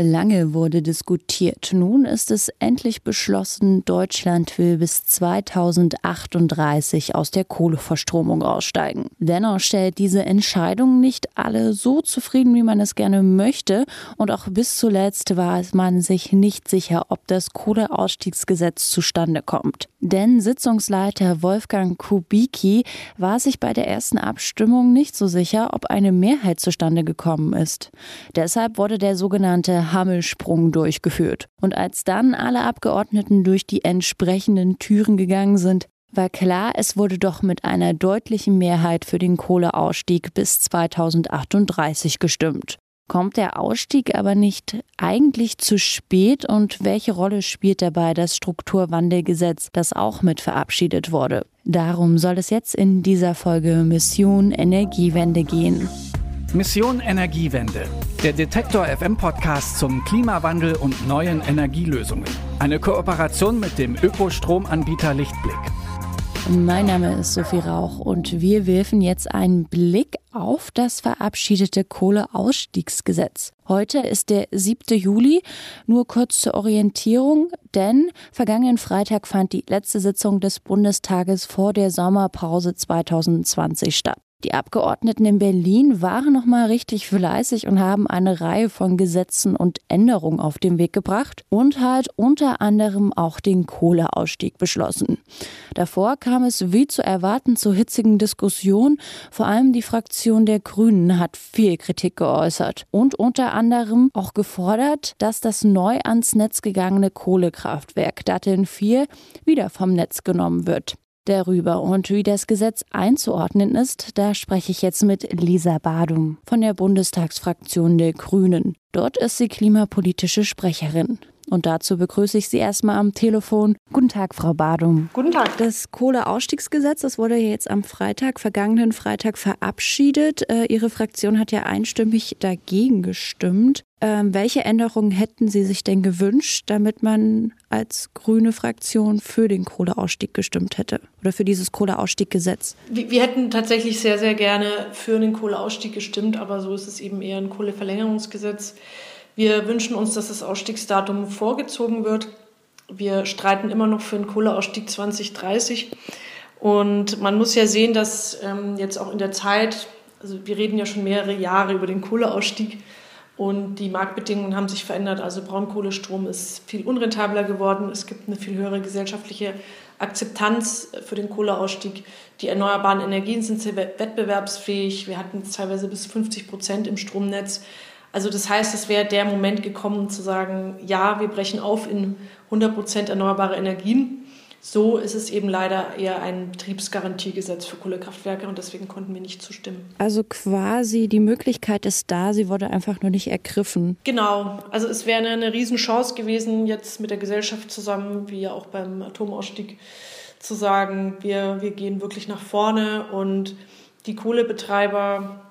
Lange wurde diskutiert. Nun ist es endlich beschlossen, Deutschland will bis 2038 aus der Kohleverstromung aussteigen. Dennoch stellt diese Entscheidung nicht alle so zufrieden, wie man es gerne möchte. Und auch bis zuletzt war man sich nicht sicher, ob das Kohleausstiegsgesetz zustande kommt. Denn Sitzungsleiter Wolfgang Kubicki war sich bei der ersten Abstimmung nicht so sicher, ob eine Mehrheit zustande gekommen ist. Deshalb wurde der sogenannte Hammelsprung durchgeführt. Und als dann alle Abgeordneten durch die entsprechenden Türen gegangen sind, war klar, es wurde doch mit einer deutlichen Mehrheit für den Kohleausstieg bis 2038 gestimmt. Kommt der Ausstieg aber nicht eigentlich zu spät und welche Rolle spielt dabei das Strukturwandelgesetz, das auch mit verabschiedet wurde? Darum soll es jetzt in dieser Folge Mission Energiewende gehen. Mission Energiewende. Der Detektor FM Podcast zum Klimawandel und neuen Energielösungen. Eine Kooperation mit dem Ökostromanbieter Lichtblick. Mein Name ist Sophie Rauch und wir werfen jetzt einen Blick auf das verabschiedete Kohleausstiegsgesetz. Heute ist der 7. Juli. Nur kurz zur Orientierung, denn vergangenen Freitag fand die letzte Sitzung des Bundestages vor der Sommerpause 2020 statt. Die Abgeordneten in Berlin waren noch mal richtig fleißig und haben eine Reihe von Gesetzen und Änderungen auf den Weg gebracht und halt unter anderem auch den Kohleausstieg beschlossen. Davor kam es wie zu erwarten zu hitzigen Diskussionen. Vor allem die Fraktion der Grünen hat viel Kritik geäußert und unter anderem auch gefordert, dass das neu ans Netz gegangene Kohlekraftwerk Datteln 4 wieder vom Netz genommen wird darüber und wie das Gesetz einzuordnen ist, da spreche ich jetzt mit Lisa Badum von der Bundestagsfraktion der Grünen. Dort ist sie klimapolitische Sprecherin. Und dazu begrüße ich Sie erstmal am Telefon. Guten Tag, Frau Badum. Guten Tag. Das Kohleausstiegsgesetz, das wurde ja jetzt am Freitag, vergangenen Freitag verabschiedet. Äh, Ihre Fraktion hat ja einstimmig dagegen gestimmt. Ähm, welche Änderungen hätten Sie sich denn gewünscht, damit man als grüne Fraktion für den Kohleausstieg gestimmt hätte oder für dieses Kohleausstieggesetz? Wir, wir hätten tatsächlich sehr, sehr gerne für den Kohleausstieg gestimmt, aber so ist es eben eher ein Kohleverlängerungsgesetz. Wir wünschen uns, dass das Ausstiegsdatum vorgezogen wird. Wir streiten immer noch für den Kohleausstieg 2030. Und man muss ja sehen, dass ähm, jetzt auch in der Zeit, also wir reden ja schon mehrere Jahre über den Kohleausstieg, und die Marktbedingungen haben sich verändert. Also Braunkohlestrom ist viel unrentabler geworden. Es gibt eine viel höhere gesellschaftliche Akzeptanz für den Kohleausstieg. Die erneuerbaren Energien sind sehr wettbewerbsfähig. Wir hatten teilweise bis 50 Prozent im Stromnetz. Also das heißt, es wäre der Moment gekommen zu sagen, ja, wir brechen auf in 100 Prozent erneuerbare Energien. So ist es eben leider eher ein Betriebsgarantiegesetz für Kohlekraftwerke und deswegen konnten wir nicht zustimmen. Also quasi die Möglichkeit ist da, sie wurde einfach nur nicht ergriffen. Genau, also es wäre eine, eine Riesenchance gewesen, jetzt mit der Gesellschaft zusammen, wie ja auch beim Atomausstieg, zu sagen, wir, wir gehen wirklich nach vorne und die Kohlebetreiber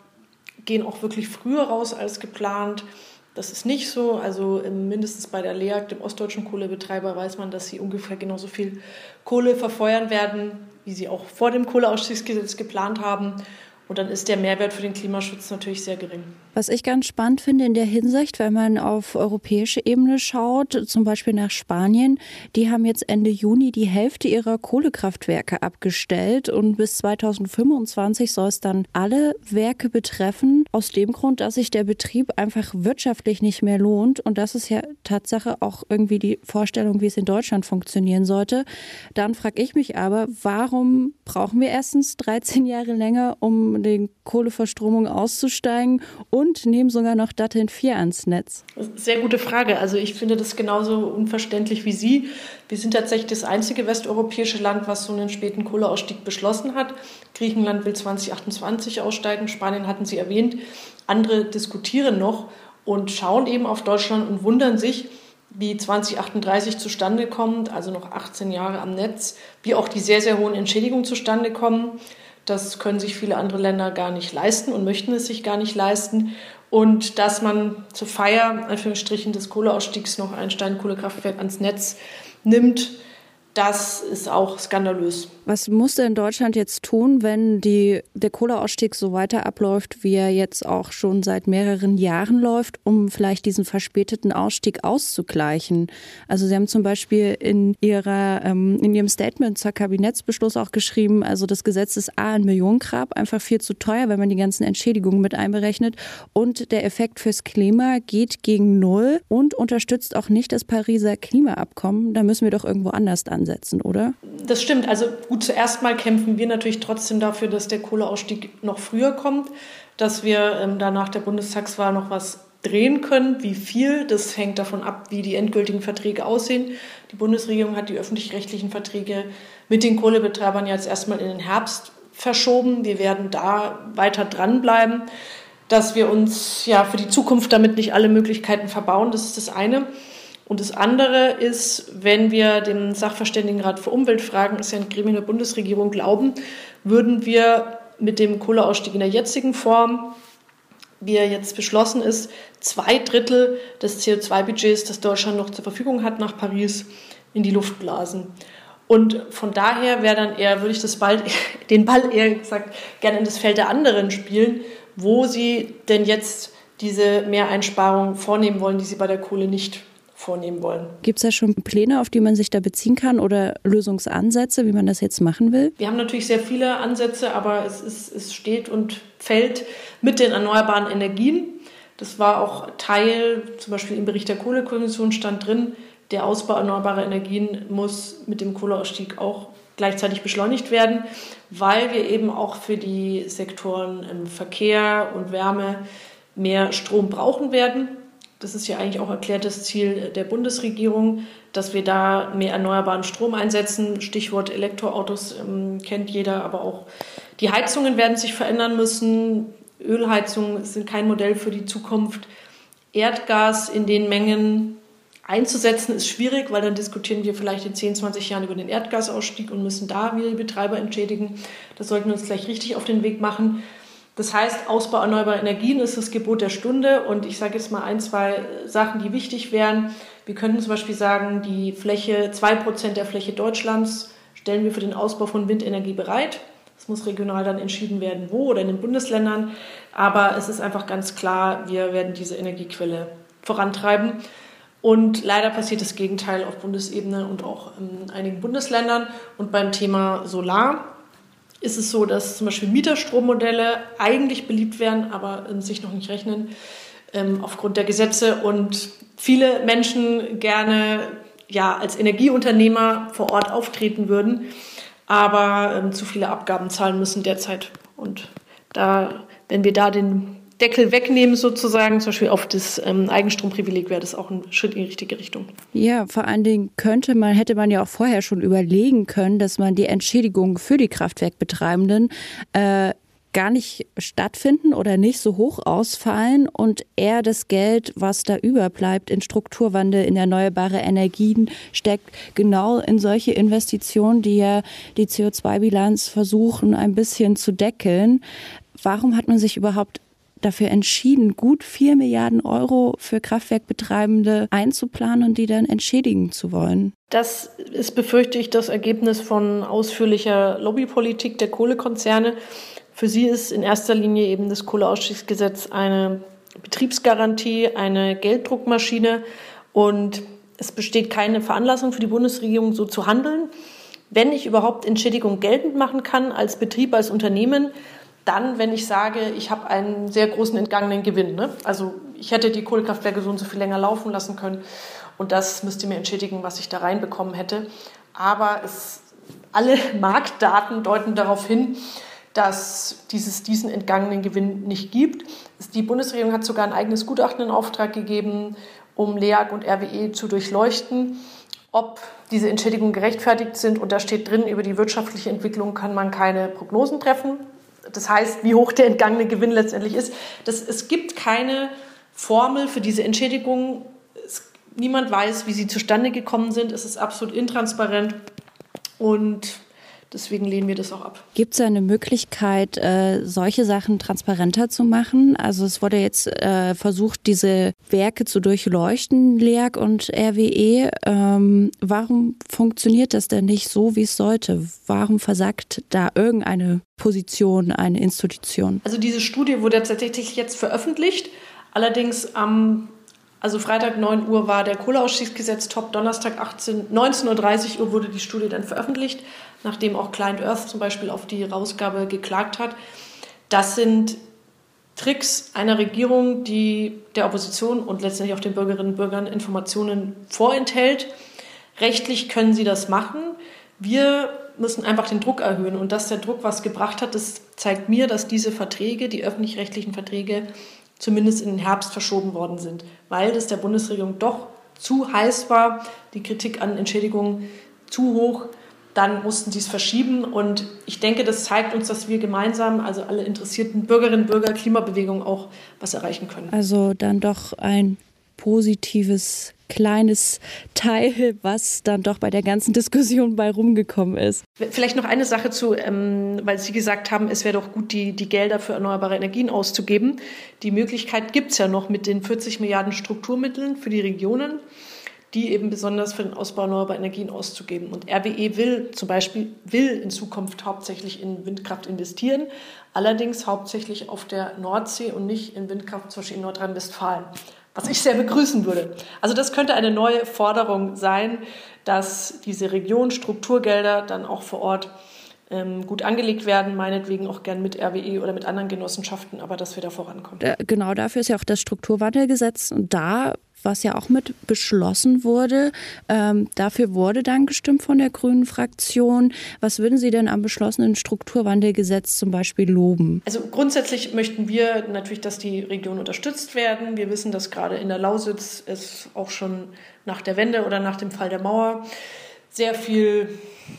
gehen auch wirklich früher raus als geplant. Das ist nicht so. Also mindestens bei der LEAG, dem ostdeutschen Kohlebetreiber, weiß man, dass sie ungefähr genauso viel Kohle verfeuern werden, wie sie auch vor dem Kohleausstiegsgesetz geplant haben. Und dann ist der Mehrwert für den Klimaschutz natürlich sehr gering. Was ich ganz spannend finde in der Hinsicht, wenn man auf europäische Ebene schaut, zum Beispiel nach Spanien, die haben jetzt Ende Juni die Hälfte ihrer Kohlekraftwerke abgestellt und bis 2025 soll es dann alle Werke betreffen, aus dem Grund, dass sich der Betrieb einfach wirtschaftlich nicht mehr lohnt. Und das ist ja Tatsache auch irgendwie die Vorstellung, wie es in Deutschland funktionieren sollte. Dann frage ich mich aber, warum brauchen wir erstens 13 Jahre länger, um den Kohleverstromung auszusteigen und nehmen sogar noch Datteln 4 ans Netz? Sehr gute Frage. Also ich finde das genauso unverständlich wie Sie. Wir sind tatsächlich das einzige westeuropäische Land, was so einen späten Kohleausstieg beschlossen hat. Griechenland will 2028 aussteigen, Spanien hatten Sie erwähnt. Andere diskutieren noch und schauen eben auf Deutschland und wundern sich, wie 2038 zustande kommt, also noch 18 Jahre am Netz, wie auch die sehr, sehr hohen Entschädigungen zustande kommen. Das können sich viele andere Länder gar nicht leisten und möchten es sich gar nicht leisten. Und dass man zur Feier, Anführungsstrichen, des Kohleausstiegs noch ein Steinkohlekraftwerk ans Netz nimmt, das ist auch skandalös. Was muss denn Deutschland jetzt tun, wenn die, der Kohleausstieg so weiter abläuft, wie er jetzt auch schon seit mehreren Jahren läuft, um vielleicht diesen verspäteten Ausstieg auszugleichen? Also Sie haben zum Beispiel in, ihrer, ähm, in Ihrem Statement zur Kabinettsbeschluss auch geschrieben, also das Gesetz ist A ein Millionengrab, einfach viel zu teuer, wenn man die ganzen Entschädigungen mit einberechnet und der Effekt fürs Klima geht gegen Null und unterstützt auch nicht das Pariser Klimaabkommen. Da müssen wir doch irgendwo anders ansetzen ansetzen, oder? Das stimmt. Also gut, zuerst mal kämpfen wir natürlich trotzdem dafür, dass der Kohleausstieg noch früher kommt, dass wir ähm, da nach der Bundestagswahl noch was drehen können. Wie viel, das hängt davon ab, wie die endgültigen Verträge aussehen. Die Bundesregierung hat die öffentlich-rechtlichen Verträge mit den Kohlebetreibern jetzt erstmal in den Herbst verschoben. Wir werden da weiter dranbleiben, dass wir uns ja für die Zukunft damit nicht alle Möglichkeiten verbauen. Das ist das eine. Und das andere ist, wenn wir dem Sachverständigenrat für Umweltfragen, ist ja ein Gremium der Bundesregierung, glauben, würden wir mit dem Kohleausstieg in der jetzigen Form, wie er jetzt beschlossen ist, zwei Drittel des CO2-Budgets, das Deutschland noch zur Verfügung hat, nach Paris in die Luft blasen. Und von daher wäre dann eher, würde ich das Ball, den Ball eher gesagt gerne in das Feld der anderen spielen, wo sie denn jetzt diese Mehreinsparungen vornehmen wollen, die sie bei der Kohle nicht vornehmen wollen. Gibt es da schon Pläne, auf die man sich da beziehen kann oder Lösungsansätze, wie man das jetzt machen will? Wir haben natürlich sehr viele Ansätze, aber es, ist, es steht und fällt mit den erneuerbaren Energien. Das war auch Teil, zum Beispiel im Bericht der Kohlekommission stand drin, der Ausbau erneuerbarer Energien muss mit dem Kohleausstieg auch gleichzeitig beschleunigt werden, weil wir eben auch für die Sektoren Verkehr und Wärme mehr Strom brauchen werden. Das ist ja eigentlich auch erklärtes Ziel der Bundesregierung, dass wir da mehr erneuerbaren Strom einsetzen. Stichwort Elektroautos ähm, kennt jeder, aber auch die Heizungen werden sich verändern müssen. Ölheizungen sind kein Modell für die Zukunft. Erdgas in den Mengen einzusetzen ist schwierig, weil dann diskutieren wir vielleicht in 10, 20 Jahren über den Erdgasausstieg und müssen da wieder die Betreiber entschädigen. Das sollten wir uns gleich richtig auf den Weg machen. Das heißt, Ausbau erneuerbarer Energien ist das Gebot der Stunde. Und ich sage jetzt mal ein, zwei Sachen, die wichtig wären. Wir könnten zum Beispiel sagen, die Fläche, zwei Prozent der Fläche Deutschlands stellen wir für den Ausbau von Windenergie bereit. Es muss regional dann entschieden werden, wo oder in den Bundesländern. Aber es ist einfach ganz klar, wir werden diese Energiequelle vorantreiben. Und leider passiert das Gegenteil auf Bundesebene und auch in einigen Bundesländern. Und beim Thema Solar ist es so, dass zum Beispiel Mieterstrommodelle eigentlich beliebt werden, aber sich noch nicht rechnen ähm, aufgrund der Gesetze und viele Menschen gerne ja, als Energieunternehmer vor Ort auftreten würden, aber ähm, zu viele Abgaben zahlen müssen derzeit. Und da, wenn wir da den Deckel wegnehmen sozusagen, zum Beispiel auf das ähm, Eigenstromprivileg, wäre das auch ein Schritt in die richtige Richtung. Ja, vor allen Dingen könnte man, hätte man ja auch vorher schon überlegen können, dass man die Entschädigung für die Kraftwerkbetreibenden äh, gar nicht stattfinden oder nicht so hoch ausfallen und eher das Geld, was da überbleibt, in Strukturwandel, in erneuerbare Energien steckt, genau in solche Investitionen, die ja die CO2-Bilanz versuchen, ein bisschen zu deckeln. Warum hat man sich überhaupt dafür entschieden, gut vier Milliarden Euro für Kraftwerkbetreibende einzuplanen und die dann entschädigen zu wollen. Das ist, befürchte ich, das Ergebnis von ausführlicher Lobbypolitik der Kohlekonzerne. Für sie ist in erster Linie eben das Kohleausstiegsgesetz eine Betriebsgarantie, eine Gelddruckmaschine und es besteht keine Veranlassung für die Bundesregierung, so zu handeln. Wenn ich überhaupt Entschädigung geltend machen kann als Betrieb, als Unternehmen, dann, wenn ich sage, ich habe einen sehr großen entgangenen Gewinn. Ne? Also ich hätte die Kohlekraftwerke so und so viel länger laufen lassen können und das müsste mir entschädigen, was ich da reinbekommen hätte. Aber es, alle Marktdaten deuten darauf hin, dass dieses, diesen entgangenen Gewinn nicht gibt. Die Bundesregierung hat sogar ein eigenes Gutachten in Auftrag gegeben, um LEAG und RWE zu durchleuchten, ob diese Entschädigungen gerechtfertigt sind. Und da steht drin, über die wirtschaftliche Entwicklung kann man keine Prognosen treffen das heißt, wie hoch der entgangene Gewinn letztendlich ist. Das, es gibt keine Formel für diese Entschädigung. Es, niemand weiß, wie sie zustande gekommen sind. Es ist absolut intransparent. Und Deswegen lehnen wir das auch ab. Gibt es eine Möglichkeit, äh, solche Sachen transparenter zu machen? Also es wurde jetzt äh, versucht, diese Werke zu durchleuchten, LEAG und RWE. Ähm, warum funktioniert das denn nicht so, wie es sollte? Warum versagt da irgendeine Position, eine Institution? Also diese Studie wurde tatsächlich jetzt veröffentlicht. Allerdings am also Freitag 9 Uhr war der Kohleausstiegsgesetz top, Donnerstag 18, 19.30 Uhr wurde die Studie dann veröffentlicht, nachdem auch Client Earth zum Beispiel auf die Rausgabe geklagt hat. Das sind Tricks einer Regierung, die der Opposition und letztendlich auch den Bürgerinnen und Bürgern Informationen vorenthält. Rechtlich können sie das machen. Wir müssen einfach den Druck erhöhen. Und dass der Druck was gebracht hat, das zeigt mir, dass diese Verträge, die öffentlich-rechtlichen Verträge, zumindest in den Herbst verschoben worden sind, weil das der Bundesregierung doch zu heiß war, die Kritik an Entschädigungen zu hoch. Dann mussten sie es verschieben und ich denke, das zeigt uns, dass wir gemeinsam, also alle interessierten Bürgerinnen und Bürger, Klimabewegung auch was erreichen können. Also dann doch ein positives kleines Teil, was dann doch bei der ganzen Diskussion bei rumgekommen ist. Vielleicht noch eine Sache zu, ähm, weil Sie gesagt haben, es wäre doch gut, die, die Gelder für erneuerbare Energien auszugeben. Die Möglichkeit gibt es ja noch mit den 40 Milliarden Strukturmitteln für die Regionen die eben besonders für den Ausbau erneuerbarer Energien auszugeben. Und RWE will zum Beispiel will in Zukunft hauptsächlich in Windkraft investieren, allerdings hauptsächlich auf der Nordsee und nicht in Windkraft zum Beispiel in Nordrhein-Westfalen was ich sehr begrüßen würde. Also das könnte eine neue Forderung sein, dass diese Region dann auch vor Ort ähm, gut angelegt werden, meinetwegen auch gern mit RWE oder mit anderen Genossenschaften, aber dass wir da vorankommen. Äh, genau dafür ist ja auch das Strukturwandelgesetz da was ja auch mit beschlossen wurde. Ähm, dafür wurde dann gestimmt von der Grünen Fraktion. Was würden Sie denn am beschlossenen Strukturwandelgesetz zum Beispiel loben? Also grundsätzlich möchten wir natürlich, dass die Regionen unterstützt werden. Wir wissen, dass gerade in der Lausitz es auch schon nach der Wende oder nach dem Fall der Mauer sehr viel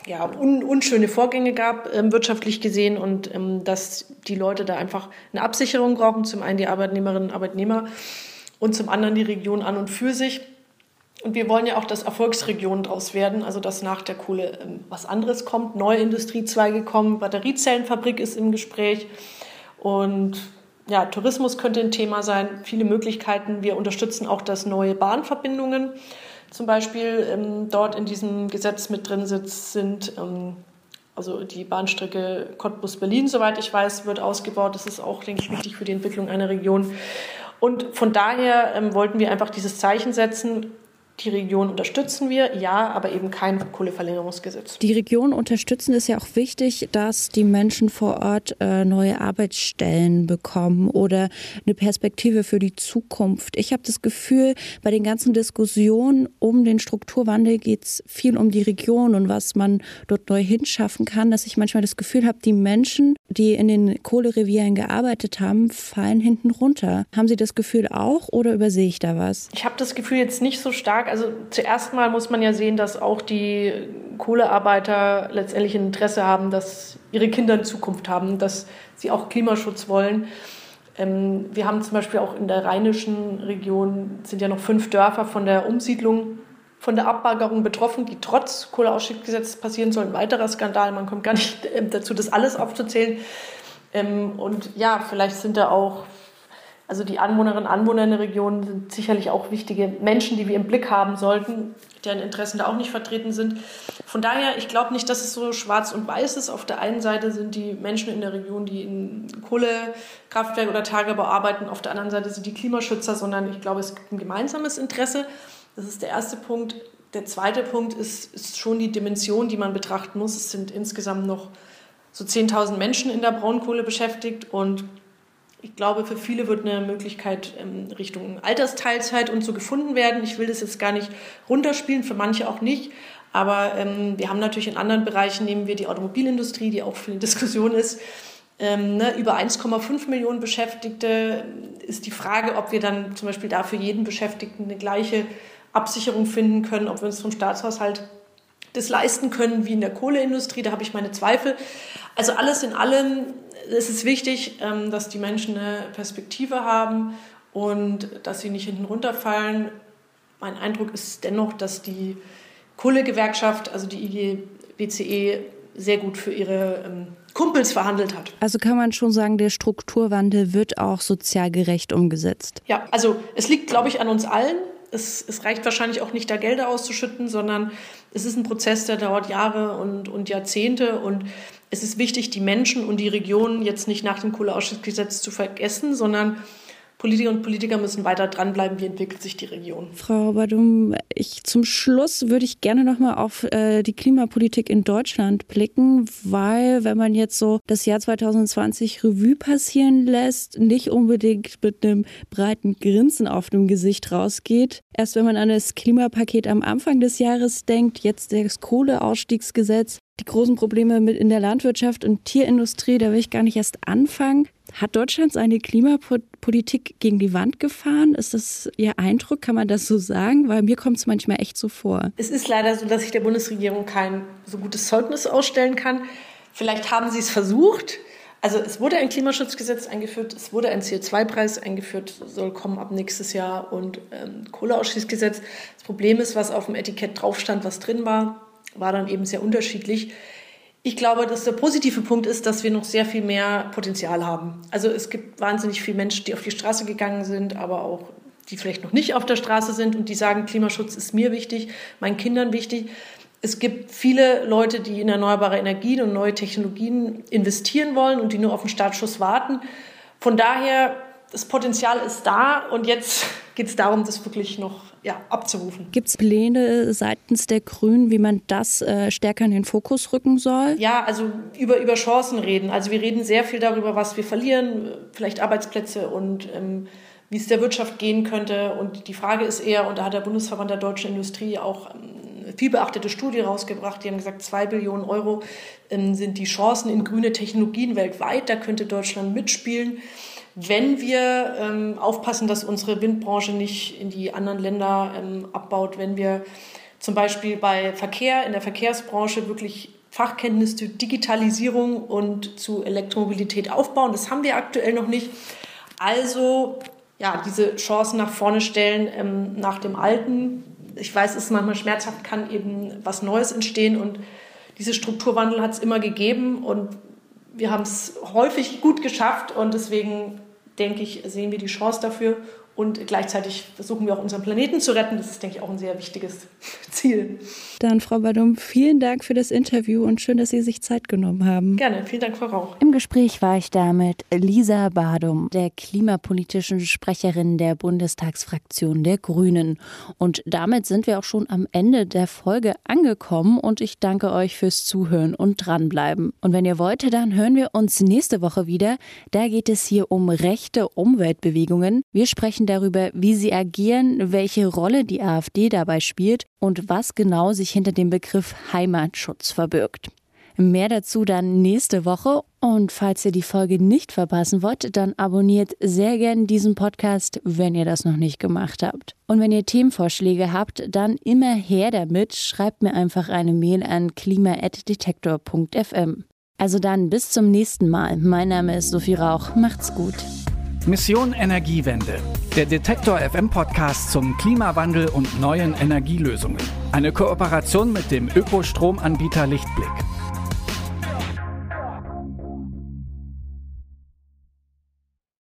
ja, un, unschöne Vorgänge gab, ähm, wirtschaftlich gesehen, und ähm, dass die Leute da einfach eine Absicherung brauchen. Zum einen die Arbeitnehmerinnen und Arbeitnehmer und zum anderen die Region an und für sich. Und wir wollen ja auch, dass Erfolgsregionen daraus werden, also dass nach der Kohle ähm, was anderes kommt, neue Industriezweige kommen, Batteriezellenfabrik ist im Gespräch und ja, Tourismus könnte ein Thema sein, viele Möglichkeiten. Wir unterstützen auch, dass neue Bahnverbindungen zum Beispiel ähm, dort in diesem Gesetz mit drin sind. Ähm, also die Bahnstrecke Cottbus-Berlin, soweit ich weiß, wird ausgebaut. Das ist auch, denke ich, wichtig für die Entwicklung einer Region. Und von daher ähm, wollten wir einfach dieses Zeichen setzen, die Region unterstützen wir, ja, aber eben kein Kohleverlängerungsgesetz. Die Region unterstützen ist ja auch wichtig, dass die Menschen vor Ort äh, neue Arbeitsstellen bekommen oder eine Perspektive für die Zukunft. Ich habe das Gefühl, bei den ganzen Diskussionen um den Strukturwandel geht es viel um die Region und was man dort neu hinschaffen kann, dass ich manchmal das Gefühl habe, die Menschen, die in den Kohlerevieren gearbeitet haben, fallen hinten runter. Haben Sie das Gefühl auch oder übersehe ich da was? Ich habe das Gefühl jetzt nicht so stark also zuerst mal muss man ja sehen, dass auch die Kohlearbeiter letztendlich ein Interesse haben, dass ihre Kinder in Zukunft haben, dass sie auch Klimaschutz wollen. Ähm, wir haben zum Beispiel auch in der rheinischen Region sind ja noch fünf Dörfer von der Umsiedlung, von der Abbaggerung betroffen, die trotz Kohleausstiegsgesetz passieren sollen. Ein weiterer Skandal, man kommt gar nicht ähm, dazu, das alles aufzuzählen. Ähm, und ja, vielleicht sind da auch also die Anwohnerinnen und Anwohner in der Region sind sicherlich auch wichtige Menschen, die wir im Blick haben sollten, deren Interessen da auch nicht vertreten sind. Von daher, ich glaube nicht, dass es so schwarz und weiß ist. Auf der einen Seite sind die Menschen in der Region, die in Kohlekraftwerk oder Tagebau arbeiten, auf der anderen Seite sind die Klimaschützer, sondern ich glaube, es gibt ein gemeinsames Interesse. Das ist der erste Punkt. Der zweite Punkt ist, ist schon die Dimension, die man betrachten muss. Es sind insgesamt noch so 10.000 Menschen in der Braunkohle beschäftigt und ich glaube, für viele wird eine Möglichkeit ähm, Richtung Altersteilzeit und so gefunden werden. Ich will das jetzt gar nicht runterspielen, für manche auch nicht. Aber ähm, wir haben natürlich in anderen Bereichen, nehmen wir die Automobilindustrie, die auch viel in Diskussion ist, ähm, ne, über 1,5 Millionen Beschäftigte ist die Frage, ob wir dann zum Beispiel da für jeden Beschäftigten eine gleiche Absicherung finden können, ob wir uns vom Staatshaushalt das leisten können wie in der Kohleindustrie. Da habe ich meine Zweifel. Also alles in allem es ist wichtig, ähm, dass die Menschen eine Perspektive haben und dass sie nicht hinten runterfallen. Mein Eindruck ist dennoch, dass die Kohlegewerkschaft, also die IG BCE, sehr gut für ihre ähm, Kumpels verhandelt hat. Also kann man schon sagen, der Strukturwandel wird auch sozial gerecht umgesetzt. Ja, also es liegt, glaube ich, an uns allen. Es, es, reicht wahrscheinlich auch nicht, da Gelder auszuschütten, sondern es ist ein Prozess, der dauert Jahre und, und Jahrzehnte. Und es ist wichtig, die Menschen und die Regionen jetzt nicht nach dem Kohleausstiegsgesetz zu vergessen, sondern Politiker und Politiker müssen weiter dranbleiben, wie entwickelt sich die Region. Frau Badum, ich, zum Schluss würde ich gerne noch mal auf äh, die Klimapolitik in Deutschland blicken, weil wenn man jetzt so das Jahr 2020 Revue passieren lässt, nicht unbedingt mit einem breiten Grinsen auf dem Gesicht rausgeht. Erst wenn man an das Klimapaket am Anfang des Jahres denkt, jetzt das Kohleausstiegsgesetz, die großen Probleme mit in der Landwirtschaft und Tierindustrie, da will ich gar nicht erst anfangen. Hat Deutschland seine Klimapolitik gegen die Wand gefahren? Ist das Ihr Eindruck? Kann man das so sagen? Weil mir kommt es manchmal echt so vor. Es ist leider so, dass ich der Bundesregierung kein so gutes Zeugnis ausstellen kann. Vielleicht haben Sie es versucht. Also es wurde ein Klimaschutzgesetz eingeführt, es wurde ein CO2-Preis eingeführt, soll kommen ab nächstes Jahr und ähm, Kohleausschließgesetz. Das Problem ist, was auf dem Etikett drauf stand, was drin war, war dann eben sehr unterschiedlich. Ich glaube, dass der positive Punkt ist, dass wir noch sehr viel mehr Potenzial haben. Also es gibt wahnsinnig viele Menschen, die auf die Straße gegangen sind, aber auch die vielleicht noch nicht auf der Straße sind und die sagen, Klimaschutz ist mir wichtig, meinen Kindern wichtig. Es gibt viele Leute, die in erneuerbare Energien und neue Technologien investieren wollen und die nur auf den Startschuss warten. Von daher, das Potenzial ist da und jetzt geht es darum, das wirklich noch ja, abzurufen. Gibt es Pläne seitens der Grünen, wie man das äh, stärker in den Fokus rücken soll? Ja, also über, über Chancen reden. Also wir reden sehr viel darüber, was wir verlieren, vielleicht Arbeitsplätze und ähm, wie es der Wirtschaft gehen könnte. Und die Frage ist eher, und da hat der Bundesverband der deutschen Industrie auch ähm, viel beachtete Studie rausgebracht. Die haben gesagt, zwei Billionen Euro ähm, sind die Chancen in grüne Technologien weltweit. Da könnte Deutschland mitspielen wenn wir ähm, aufpassen, dass unsere Windbranche nicht in die anderen Länder ähm, abbaut, wenn wir zum Beispiel bei Verkehr, in der Verkehrsbranche wirklich Fachkenntnis zu Digitalisierung und zu Elektromobilität aufbauen. Das haben wir aktuell noch nicht. Also ja, diese Chancen nach vorne stellen ähm, nach dem Alten. Ich weiß, es ist manchmal schmerzhaft, kann eben was Neues entstehen und diese Strukturwandel hat es immer gegeben und wir haben es häufig gut geschafft und deswegen denke ich, sehen wir die Chance dafür und gleichzeitig versuchen wir auch unseren Planeten zu retten. Das ist, denke ich, auch ein sehr wichtiges Ziel. Dann, Frau Badum, vielen Dank für das Interview und schön, dass Sie sich Zeit genommen haben. Gerne, vielen Dank, Frau Rauch. Im Gespräch war ich da mit Lisa Badum, der klimapolitischen Sprecherin der Bundestagsfraktion der Grünen. Und damit sind wir auch schon am Ende der Folge angekommen und ich danke euch fürs Zuhören und dranbleiben. Und wenn ihr wollt, dann hören wir uns nächste Woche wieder. Da geht es hier um rechte Umweltbewegungen. Wir sprechen darüber, wie sie agieren, welche Rolle die AfD dabei spielt und was genau sich hinter dem Begriff Heimatschutz verbirgt. Mehr dazu dann nächste Woche. Und falls ihr die Folge nicht verpassen wollt, dann abonniert sehr gern diesen Podcast, wenn ihr das noch nicht gemacht habt. Und wenn ihr Themenvorschläge habt, dann immer her damit. Schreibt mir einfach eine Mail an klima.detektor.fm. Also dann bis zum nächsten Mal. Mein Name ist Sophie Rauch. Macht's gut. Mission Energiewende. Der Detektor FM Podcast zum Klimawandel und neuen Energielösungen. Eine Kooperation mit dem Ökostromanbieter Lichtblick.